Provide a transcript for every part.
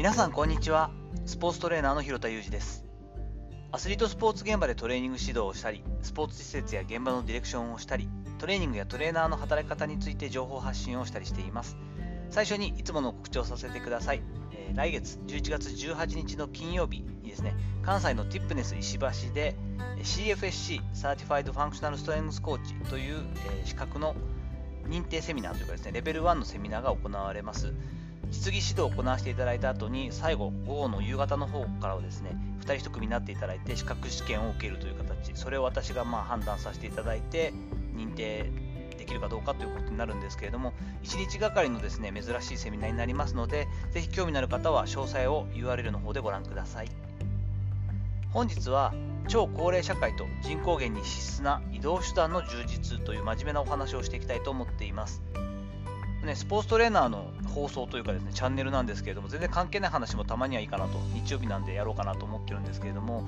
皆さんこんにちは。スポーツトレーナーの広田裕二です。アスリートスポーツ現場でトレーニング指導をしたりスポーツ施設や現場のディレクションをしたりトレーニングやトレーナーの働き方について情報発信をしたりしています。最初にいつもの告知をさせてください、えー、来月11月18日の金曜日にですね関西のティップネス石橋で CFSC Certified Functional Strength Coach という、えー、資格の認定セミナーというかですねレベル1のセミナーが行われます。実技指導を行わせていただいた後に最後午後の夕方の方からはですね2人1組になっていただいて資格試験を受けるという形それを私がまあ判断させていただいて認定できるかどうかということになるんですけれども1日がかりのですね珍しいセミナーになりますのでぜひ興味のある方は詳細を URL の方でご覧ください。本日は超高齢社会と人口減に必須な移動手段の充実という真面目なお話をしていきたいと思っています。ね、スポーツトレーナーの放送というかですね、チャンネルなんですけれども、全然関係ない話もたまにはいいかなと、日曜日なんでやろうかなと思ってるんですけれども、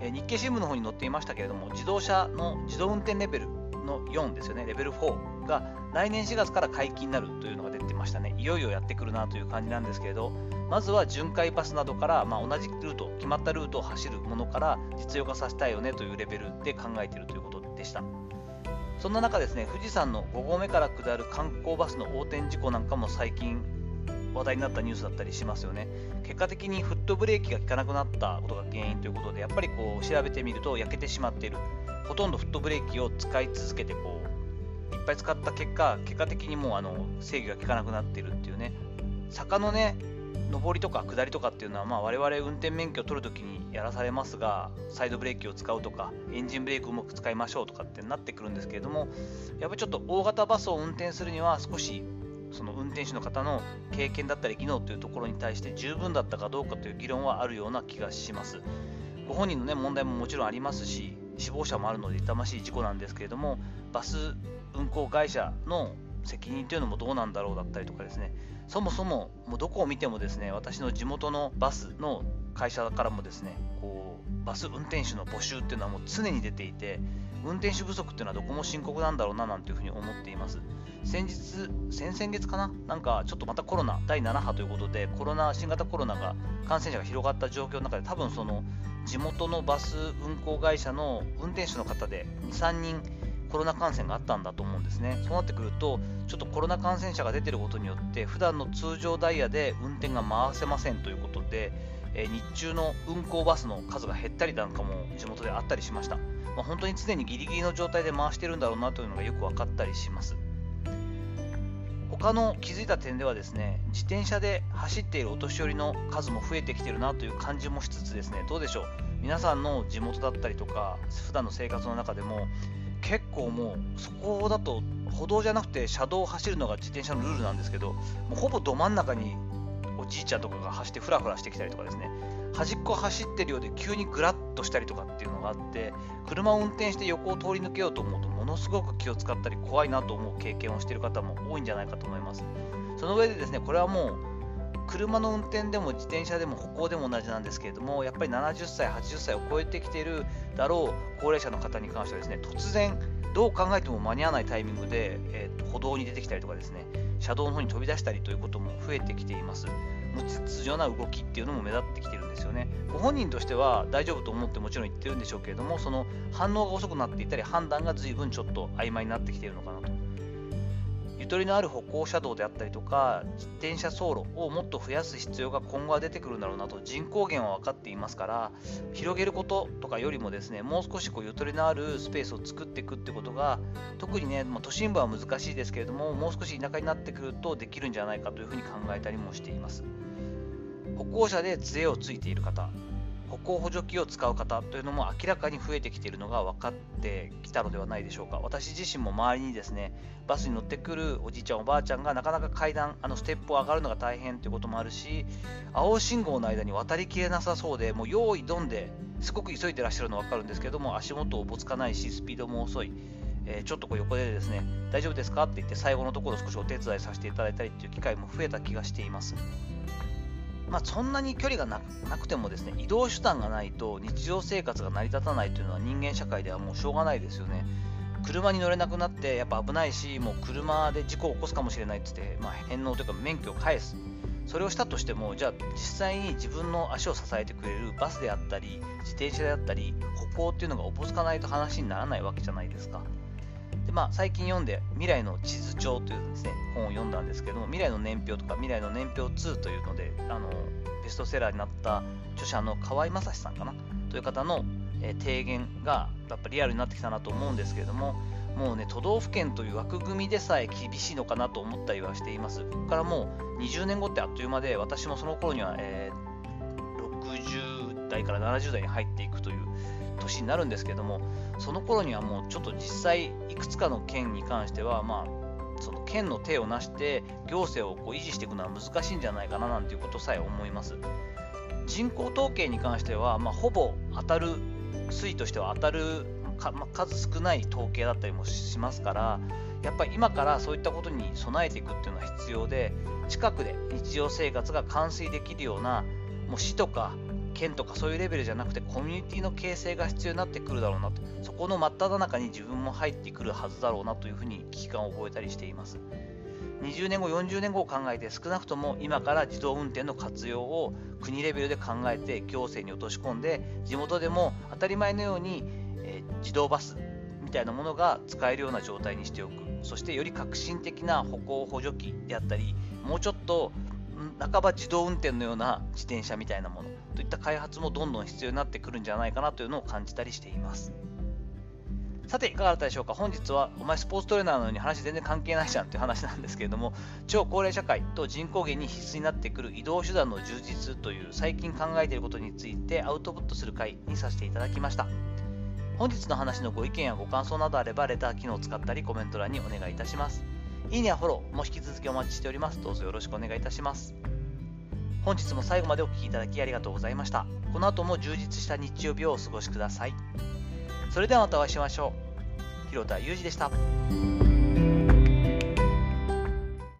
え日経新聞の方に載っていましたけれども、自動車の自動運転レベルの4ですよね、レベル4が来年4月から解禁になるというのが出てましたね。いよいよやってくるなという感じなんですけれど、まずは巡回バスなどから、まあ、同じルート、決まったルートを走るものから実用化させたいよねというレベルで考えているということでした。そんな中ですね、富士山の5合目から下る観光バスの横転事故なんかも最近話題になったニュースだったりしますよね。結果的にフットブレーキが効かなくなったことが原因ということで、やっぱりこう調べてみると焼けてしまっている。ほとんどフットブレーキを使い続けてこう、いっぱい使った結果、結果的にもうあの制御が効かなくなっているっていうね。坂のね、上りとか下りとかっていうのは、まあ、我々運転免許を取るときにやらされますが、サイドブレーキを使うとか、エンジンブレーキをうまく使いましょうとかってなってくるんですけれども、やっぱりちょっと大型バスを運転するには少しその運転手の方の経験だったり技能というところに対して十分だったかどうかという議論はあるような気がします。ご本人の、ね、問題ももちろんありますし、死亡者もあるので痛ましい事故なんですけれども、バス運行会社の責任というのもどうなんだろうだったりとかですね、そもそももうどこを見てもですね私の地元のバスの会社からもですねこうバス運転手の募集っていうのはもう常に出ていて運転手不足っていうのはどこも深刻なんだろうななんていうふうに思っています。先日先々月かななんかちょっとまたコロナ第7波ということでコロナ新型コロナが感染者が広がった状況の中で多分その地元のバス運行会社の運転手の方で23人コロナ感染があったんだと思うんですね。そうなってくると、ちょっとコロナ感染者が出てることによって、普段の通常ダイヤで運転が回せませんということで、えー、日中の運行バスの数が減ったりなんかも地元であったりしました。まあ、本当に常にギリギリの状態で回してるんだろうなというのがよく分かったりします。他の気づいた点ではですね、自転車で走っているお年寄りの数も増えてきてるなという感じもしつつですね、どうでしょう。皆さんの地元だったりとか、普段の生活の中でも、結構もうそこだと歩道じゃなくて車道を走るのが自転車のルールなんですけどもうほぼど真ん中におじいちゃんとかが走ってフラフラしてきたりとかですね。端っこ走ってるようで急にグラッとしたりとかっていうのがあって車を運転して横を通り抜けようと思うとものすごく気を使ったり怖いなと思う経験をしている方も多いんじゃないかと思います。その上でですねこれはもう車の運転でも自転車でも歩行でも同じなんですけれどもやっぱり70歳80歳を超えてきているだろう高齢者の方に関してはですね突然どう考えても間に合わないタイミングで、えー、と歩道に出てきたりとかですね車道の方に飛び出したりということも増えてきています。無秩序な動きっていうのも目立ってきてるんですよね。ご本人としては大丈夫と思ってもちろん言ってるんでしょうけれどもその反応が遅くなっていたり判断が随分ちょっと曖昧になってきているのかなと。ゆとりのある歩行者道であったりとか自転車走路をもっと増やす必要が今後は出てくるんだろうなと人口減は分かっていますから広げることとかよりもですねもう少しこうゆとりのあるスペースを作っていくってことが特にね、まあ、都心部は難しいですけれどももう少し田舎になってくるとできるんじゃないかというふうに考えたりもしています歩行者で杖をついている方歩行補助器を使う方というのも明らかに増えてきているのが分かってきたのではないでしょうか。私自身も周りにですねバスに乗ってくるおじいちゃんおばあちゃんがなかなか階段あのステップを上がるのが大変ということもあるし青信号の間に渡りきれなさそうでもう用意どんですごく急いでらっしゃるの分かるんですけども足元をぼつかないしスピードも遅い。えー、ちょっとこう横でですね、大丈夫ですか？って言って最後のところ少しお手伝いさせていただいたりっていう機会も増えた気がしています。まあ、そんなに距離がなくてもですね移動手段がないと日常生活が成り立たないというのは人間社会ではもうしょうがないですよね。車に乗れなくなってやっぱ危ないしもう車で事故を起こすかもしれないって言って、まあ、返納というか免許を返すそれをしたとしてもじゃあ実際に自分の足を支えてくれるバスであったり自転車であったり歩行っていうのがおぼつかないと話にならないわけじゃないですか。でまあ、最近読んで「未来の地図帳」というです、ね、本を読んだんですけども未来の年表とか未来の年表2というのであのベストセラーになった著者の河合正史さんかな？という方の、えー、提言がやっぱリアルになってきたなと思うんですけれどももうね都道府県という枠組みでさえ厳しいのかなと思ったりはしています。ここからもう20年後ってあっという間で私もその頃には、えー、60代から70代に入っていくという年になるんですけどもその頃にはもうちょっと実際いくつかの県に関してはまあその県の手をなして行政をこう維持していくのは難しいんじゃないかななんていうことさえ思います。人口統計に関しては、まあ、ほぼ当たる推移としては当たるか、まあ、数少ない統計だったりもしますからやっぱり今からそういったことに備えていくっていうのは必要で近くで日常生活が完遂できるようなもう市とか県とかそういうレベルじゃなくてコミュニティの形成が必要になってくるだろうなと。そこの真っ只中に自分も入ってくるはずだろうなというふうに危機感を覚えたりしています。20年後40年後を考えて少なくとも今から自動運転の活用を国レベルで考えて行政に落とし込んで地元でも当たり前のように、えー、自動バスみたいなものが使えるような状態にしておく。そしてより革新的な歩行補助機であったりもうちょっと半ば自動運転のような自転車みたいなものといった開発もどんどん必要になってくるんじゃないかなというのを感じたりしています。さて、いかがだったでしょうか本日は、お前スポーツトレーナーなのに話全然関係ないじゃんという話なんですけれども、超高齢社会と人口減に必須になってくる移動手段の充実という最近考えていることについてアウトプットする回にさせていただきました。本日の話のご意見やご感想などあれば、レター機能を使ったりコメント欄にお願いいたします。いいねやフォローも引き続きお待ちしております。どうぞよろしくお願いいたします。本日も最後までお聴きいただきありがとうございました。この後も充実した日曜日をお過ごしください。それではまたお会いしましょう。広田裕二でした。